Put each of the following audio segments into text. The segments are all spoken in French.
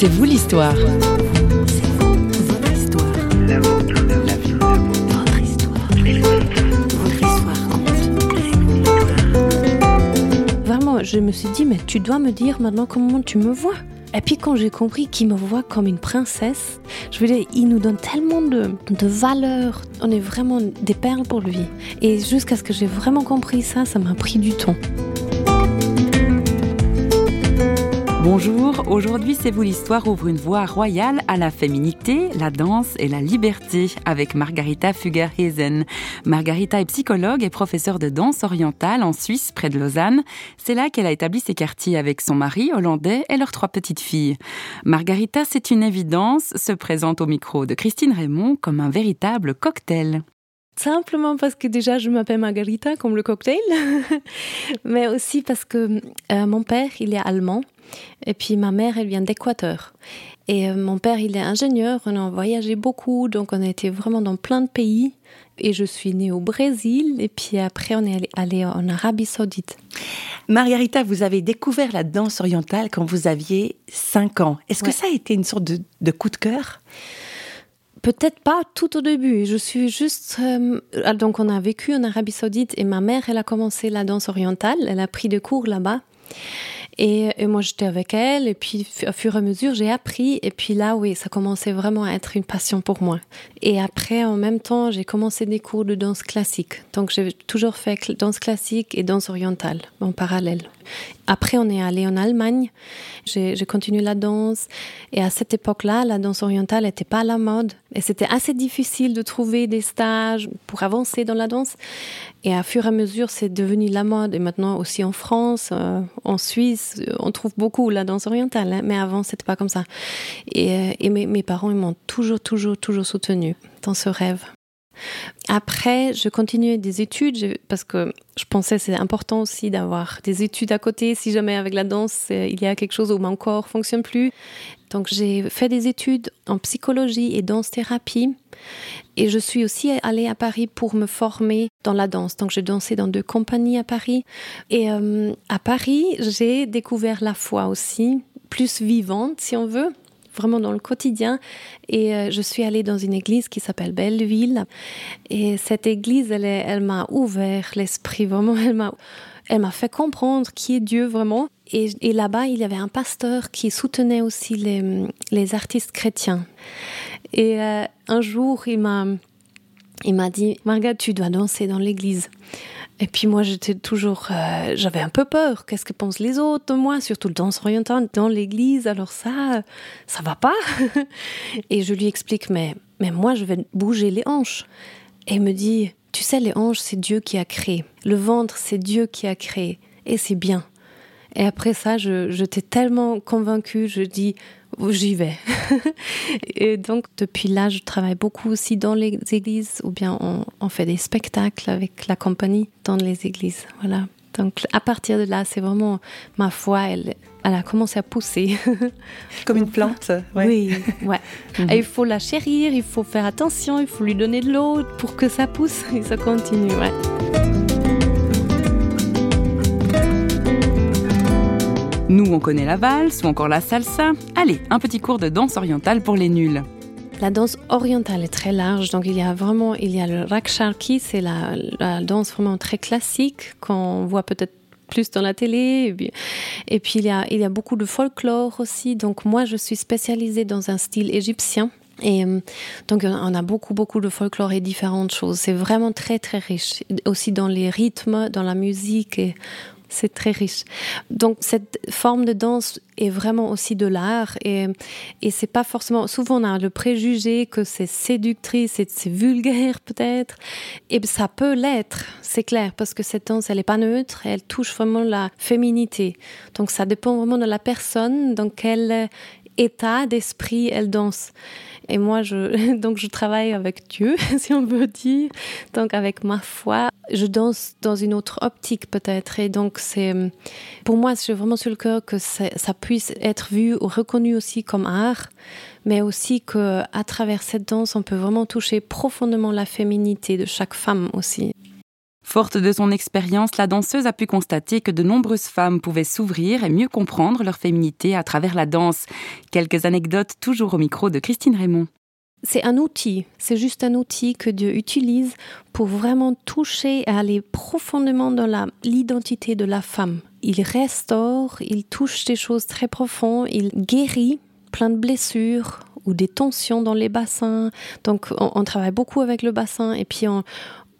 C'est vous l'histoire. Vraiment, je me suis dit, mais tu dois me dire maintenant comment tu me vois. Et puis quand j'ai compris qu'il me voit comme une princesse, je veux dire, il nous donne tellement de, de valeur. On est vraiment des perles pour lui. Et jusqu'à ce que j'ai vraiment compris ça, ça m'a pris du temps. Bonjour, aujourd'hui C'est vous l'histoire ouvre une voie royale à la féminité, la danse et la liberté avec Margarita Fugger-Hezen. Margarita est psychologue et professeure de danse orientale en Suisse près de Lausanne. C'est là qu'elle a établi ses quartiers avec son mari hollandais et leurs trois petites filles. Margarita, c'est une évidence, se présente au micro de Christine Raymond comme un véritable cocktail. Simplement parce que déjà je m'appelle Margarita comme le cocktail, mais aussi parce que euh, mon père il est allemand et puis ma mère elle vient d'Équateur. Et euh, mon père il est ingénieur, on a voyagé beaucoup, donc on a été vraiment dans plein de pays. Et je suis née au Brésil et puis après on est allé, allé en Arabie Saoudite. Margarita, vous avez découvert la danse orientale quand vous aviez 5 ans. Est-ce Ouais. que ça a été une sorte de, de coup de cœur? Peut-être pas tout au début. Je suis juste. euh, donc, on a vécu en Arabie Saoudite et ma mère, elle a commencé la danse orientale. Elle a pris des cours là-bas. Et, moi, j'étais avec elle. Et puis, au fur et à mesure, j'ai appris. Et puis là, oui, ça commençait vraiment à être une passion pour moi. Et après, en même temps, j'ai commencé des cours de danse classique. Donc, j'ai toujours fait danse classique et danse orientale en parallèle. Après, on est allé en Allemagne. J'ai continué la danse. Et à cette époque-là, la danse orientale n'était pas à la mode. Et c'était assez difficile de trouver des stages pour avancer dans la danse. Et à fur et à mesure, c'est devenu la mode. Et maintenant aussi en France, euh, en Suisse, on trouve beaucoup la danse orientale. hein. Mais avant, c'était pas comme ça. Et, euh, et mes, mes parents, ils m'ont toujours, toujours, toujours soutenu dans ce rêve. Après, je continuais des études parce que je pensais c'est important aussi d'avoir des études à côté si jamais avec la danse euh, il y a quelque chose où mon corps fonctionne plus. Donc j'ai fait des études en psychologie et danse-thérapie et je suis aussi allée à Paris pour me former dans la danse. Donc j'ai dansé dans deux compagnies à Paris et euh, à Paris j'ai découvert la foi aussi, plus vivante si on veut vraiment dans le quotidien. Et euh, je suis allée dans une église qui s'appelle Belleville. Et cette église, elle, elle m'a ouvert l'esprit, vraiment. Elle m'a, elle m'a fait comprendre qui est Dieu vraiment. Et, là-bas, il y avait un pasteur qui soutenait aussi les, les artistes chrétiens. Et euh, un jour, il m'a, il m'a dit, Marga, tu dois danser dans l'église. Et puis moi, j'étais toujours, euh, j'avais un peu peur. Qu'est-ce que pensent les autres moi, surtout le danse oriental dans l'église? Alors ça, ça va pas. Et je lui explique, mais, mais moi, je vais bouger les hanches. Et il me dit, tu sais, les hanches, c'est Dieu qui a créé. Le ventre, c'est Dieu qui a créé. Et c'est bien. Et après ça, je, j'étais tellement convaincue, je dis, j'y vais. et donc, depuis là, je travaille beaucoup aussi dans les églises, ou bien on, on fait des spectacles avec la compagnie dans les églises. Voilà. Donc, à partir de là, c'est vraiment ma foi, elle, elle a commencé à pousser. Comme une plante ouais. Oui, ouais. Et il faut la chérir, il faut faire attention, il faut lui donner de l'eau pour que ça pousse et ça continue, ouais. Nous, on connaît la valse ou encore la salsa. Allez, un petit cours de danse orientale pour les nuls. La danse orientale est très large, donc il y a vraiment, il y a le raksharki, c'est la, danse vraiment très classique qu'on voit peut-être plus dans la télé. Et puis, et puis il, y a, il y a beaucoup de folklore aussi. Donc moi, je suis spécialisée dans un style égyptien. Et euh, donc on a beaucoup beaucoup de folklore et différentes choses. C'est vraiment très très riche. Aussi dans les rythmes, dans la musique et c'est très riche. Donc cette forme de danse est vraiment aussi de l'art et, et c'est pas forcément. Souvent on a le préjugé que c'est séductrice, c'est vulgaire peut-être, et ça peut l'être, c'est clair, parce que cette danse elle est pas neutre, elle touche vraiment la féminité. Donc ça dépend vraiment de la personne, dans quel état d'esprit elle danse. Et moi, je, donc, je travaille avec Dieu, si on veut dire. Donc, avec ma foi, je danse dans une autre optique, peut-être. Et donc, c'est, pour moi, j'ai vraiment sur le cœur que ça puisse être vu ou reconnu aussi comme art, mais aussi que, à travers cette danse, on peut vraiment toucher profondément la féminité de chaque femme aussi. Forte de son expérience, la danseuse a pu constater que de nombreuses femmes pouvaient s'ouvrir et mieux comprendre leur féminité à travers la danse. Quelques anecdotes toujours au micro de Christine Raymond. C'est un outil, c'est juste un outil que Dieu utilise pour vraiment toucher et aller profondément dans l'identité de la femme. Il restaure, il touche des choses très profondes, il guérit plein de blessures ou des tensions dans les bassins. Donc on, travaille beaucoup avec le bassin et puis on,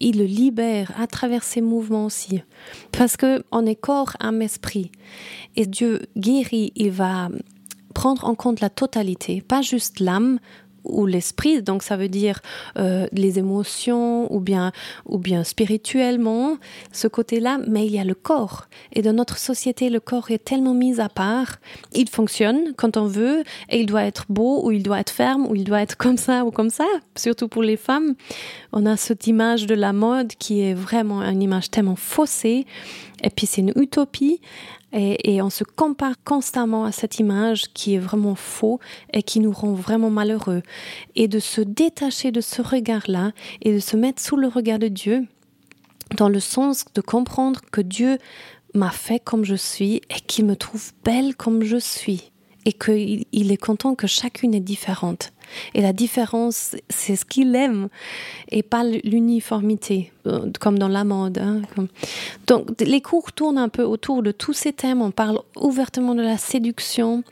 il le libère à travers ses mouvements aussi. Parce que on est corps, âme, esprit. Et Dieu guérit, il va prendre en compte la totalité, pas juste l'âme ou l'esprit, donc ça veut dire euh, les émotions ou bien ou bien spirituellement ce côté-là, mais il y a le corps. Et dans notre société, le corps est tellement mis à part. Il fonctionne quand on veut et il doit être beau ou il doit être ferme ou il doit être comme ça ou comme ça. Surtout pour les femmes, on a cette image de la mode qui est vraiment une image tellement faussée. Et puis c'est une utopie. Et, on se compare constamment à cette image qui est vraiment faux et qui nous rend vraiment malheureux. Et de se détacher de ce regard-là et de se mettre sous le regard de Dieu, dans le sens de comprendre que Dieu m'a fait comme je suis et qu'il me trouve belle comme je suis et qu'il est content que chacune est différente. Et la différence, c'est ce qu'il aime et pas l'uniformité, euh, comme dans la mode. Hein. Donc, les cours tournent un peu autour de tous ces thèmes. On parle ouvertement de la séduction,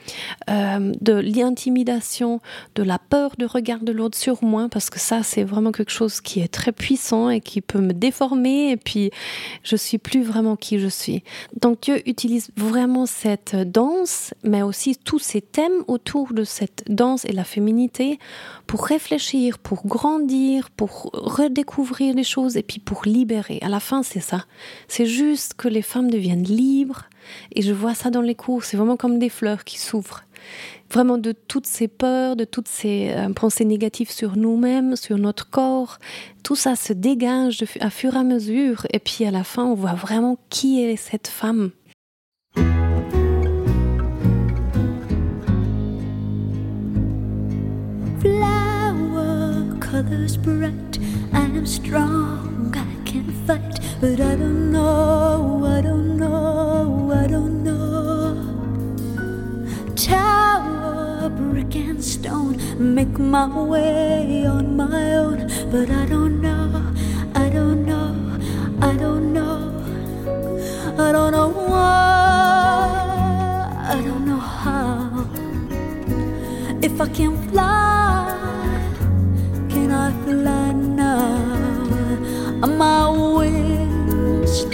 euh, de l'intimidation, de la peur de regard de l'autre sur moi, parce que ça, c'est vraiment quelque chose qui est très puissant et qui peut me déformer. Et puis, je suis plus vraiment qui je suis. Donc, Dieu utilise vraiment cette danse, mais aussi tous ces thèmes autour de cette danse et la féminité pour réfléchir, pour grandir, pour redécouvrir les choses et puis pour libérer. À la fin, c'est ça. C'est juste que les femmes deviennent libres et je vois ça dans les cours. C'est vraiment comme des fleurs qui s'ouvrent. Vraiment de toutes ces peurs, de toutes ces euh, pensées négatives sur nous-mêmes, sur notre corps. Tout ça se dégage à fur et à mesure. Et puis à la fin, on voit vraiment qui est cette femme. Colors bright. I am strong, I can fight, but I don't know, I don't know, I don't know. Tower, brick and stone, make my way on my own, but I don't know, I don't know, I don't know, I don't know why,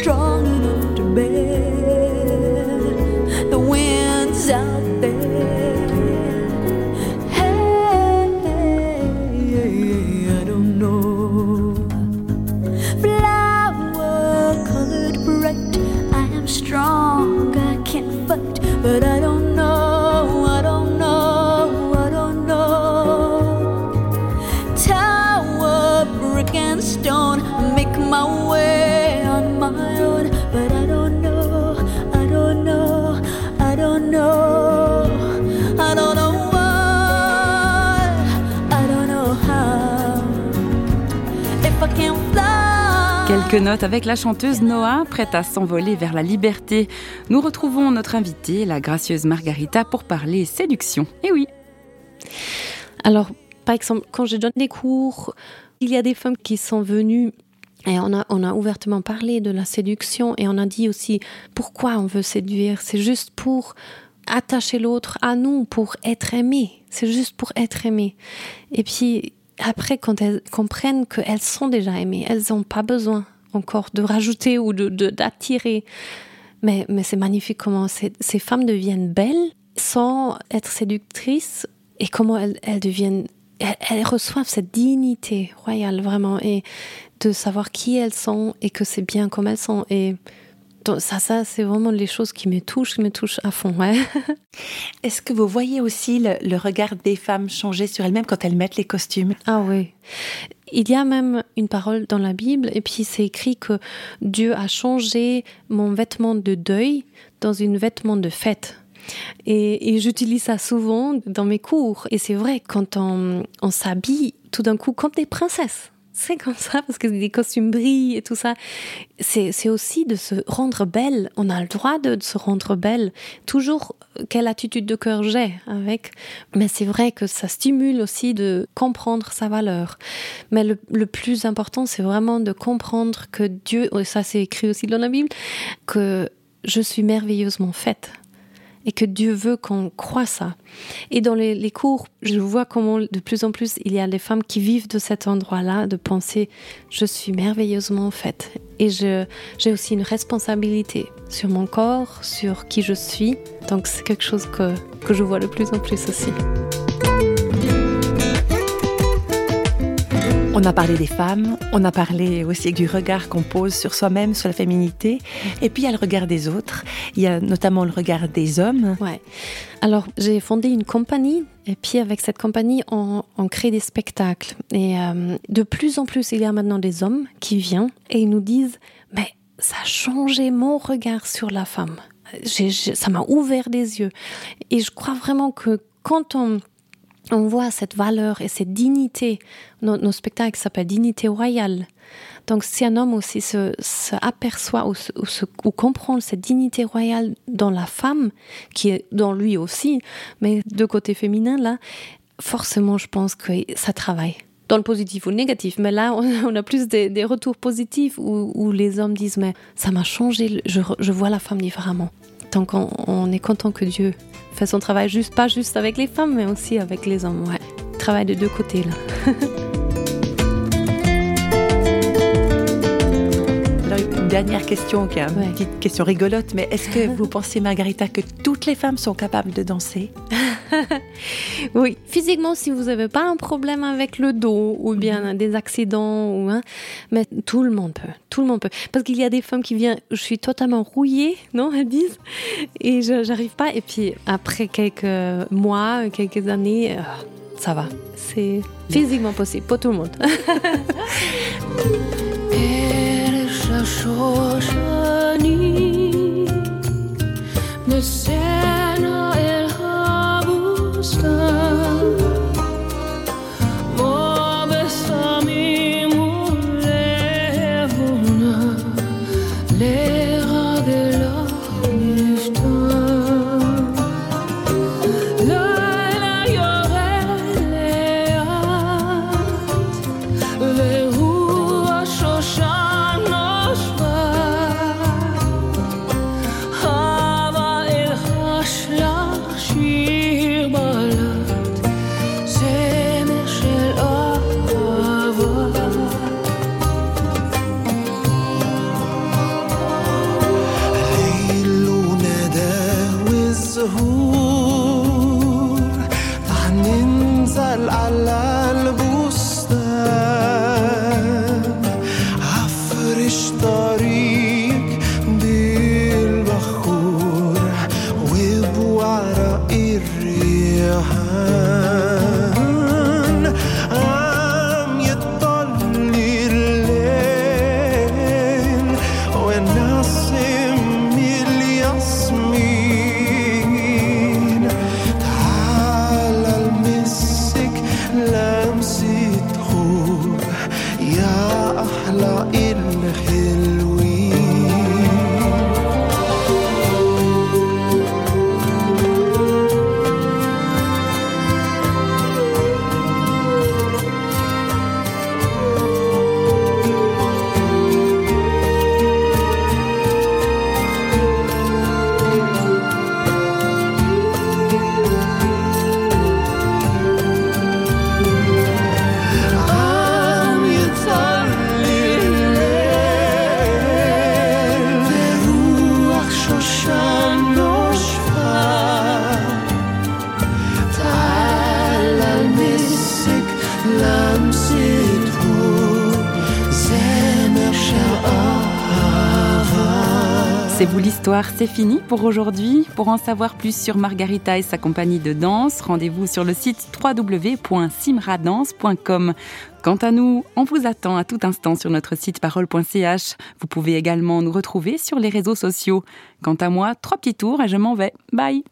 中 Quelques notes avec la chanteuse Noah, prête à s'envoler vers la liberté. Nous retrouvons notre invitée, la gracieuse Margarita, pour parler séduction. Eh oui. Alors, par exemple, quand je donne des cours, il y a des femmes qui sont venues et on a, on a ouvertement parlé de la séduction et on a dit aussi pourquoi on veut séduire. C'est juste pour attacher l'autre à nous, pour être aimé. C'est juste pour être aimé. Et puis, après, quand elles comprennent qu'elles sont déjà aimées, elles n'ont pas besoin encore de rajouter ou de d'attirer. Mais, mais c'est magnifique comment ces, ces, femmes deviennent belles sans être séductrices et comment elles, elles deviennent elles, elles, reçoivent cette dignité royale vraiment et de savoir qui elles sont et que c'est bien comme elles sont et donc ça, ça c'est vraiment les choses qui me touchent, qui me touchent à fond. Ouais. Est-ce que vous voyez aussi le, le regard des femmes changer sur elles-mêmes quand elles mettent les costumes? Ah oui. Il y a même une parole dans la Bible, et puis c'est écrit que Dieu a changé mon vêtement de deuil dans une vêtement de fête. Et, et j'utilise ça souvent dans mes cours. Et c'est vrai, quand on, on s'habille tout d'un coup comme des princesses, c'est comme ça parce que les costumes brillent et tout ça. C'est aussi de se rendre belle. On a le droit de, se rendre belle. Toujours quelle attitude de cœur j'ai avec. Mais c'est vrai que ça stimule aussi de comprendre sa valeur. Mais le, le plus important, c'est vraiment de comprendre que Dieu, et ça c'est écrit aussi dans la Bible, que je suis merveilleusement faite et que Dieu veut qu'on croit ça. Et dans les, cours, je vois comment de plus en plus il y a des femmes qui vivent de cet endroit-là, de penser je suis merveilleusement faite. Et j'ai aussi une responsabilité sur mon corps, sur qui je suis. Donc c'est quelque chose que, que je vois de plus en plus aussi. On a parlé des femmes, on a parlé aussi du regard qu'on pose sur soi-même, sur la féminité, et puis il y a le regard des autres, il y a notamment le regard des hommes. Ouais. Alors j'ai fondé une compagnie, et puis avec cette compagnie, on, crée des spectacles. Et euh, de plus en plus, il y a maintenant des hommes qui viennent et ils nous disent, mais ça a changé mon regard sur la femme. ça m'a ouvert des yeux. Et je crois vraiment que quand on on voit cette valeur et cette dignité. Nos, spectacles s'appellent Dignité royale. Donc si un homme aussi se, aperçoit ou, ou, comprend cette dignité royale dans la femme, qui est dans lui aussi, mais de côté féminin, là, forcément je pense que ça travaille. Dans le positif ou le négatif, mais là on a plus des, retours positifs où, les hommes disent mais ça m'a changé, je vois la femme différemment tant qu'on est content que Dieu fait son travail, juste pas juste avec les femmes, mais aussi avec les hommes. Ouais, travail de deux côtés là. dernière question, qui est une petite question rigolote, mais est-ce que vous pensez, Margarita, que toutes les femmes sont capables de danser? Oui, physiquement, si vous n'avez pas un problème avec le dos ou bien mhm. des accidents, ou, hein, mais tout le monde peut, tout le monde peut. Parce qu'il y a des femmes qui viennent, je suis totalement rouillée, non, elles disent, et je n'arrive pas. Et puis après quelques mois, quelques années, euh, ça va. C'est physiquement possible pour tout le monde. 说着你。C'est c'est fini pour aujourd'hui. Pour en savoir plus sur Margarita et sa compagnie de danse, rendez-vous sur le site www.simradance.com. Quant à nous, on vous attend à tout instant sur notre site parole.ch. Vous pouvez également nous retrouver sur les réseaux sociaux. Quant à moi, trois petits tours et je m'en vais. Bye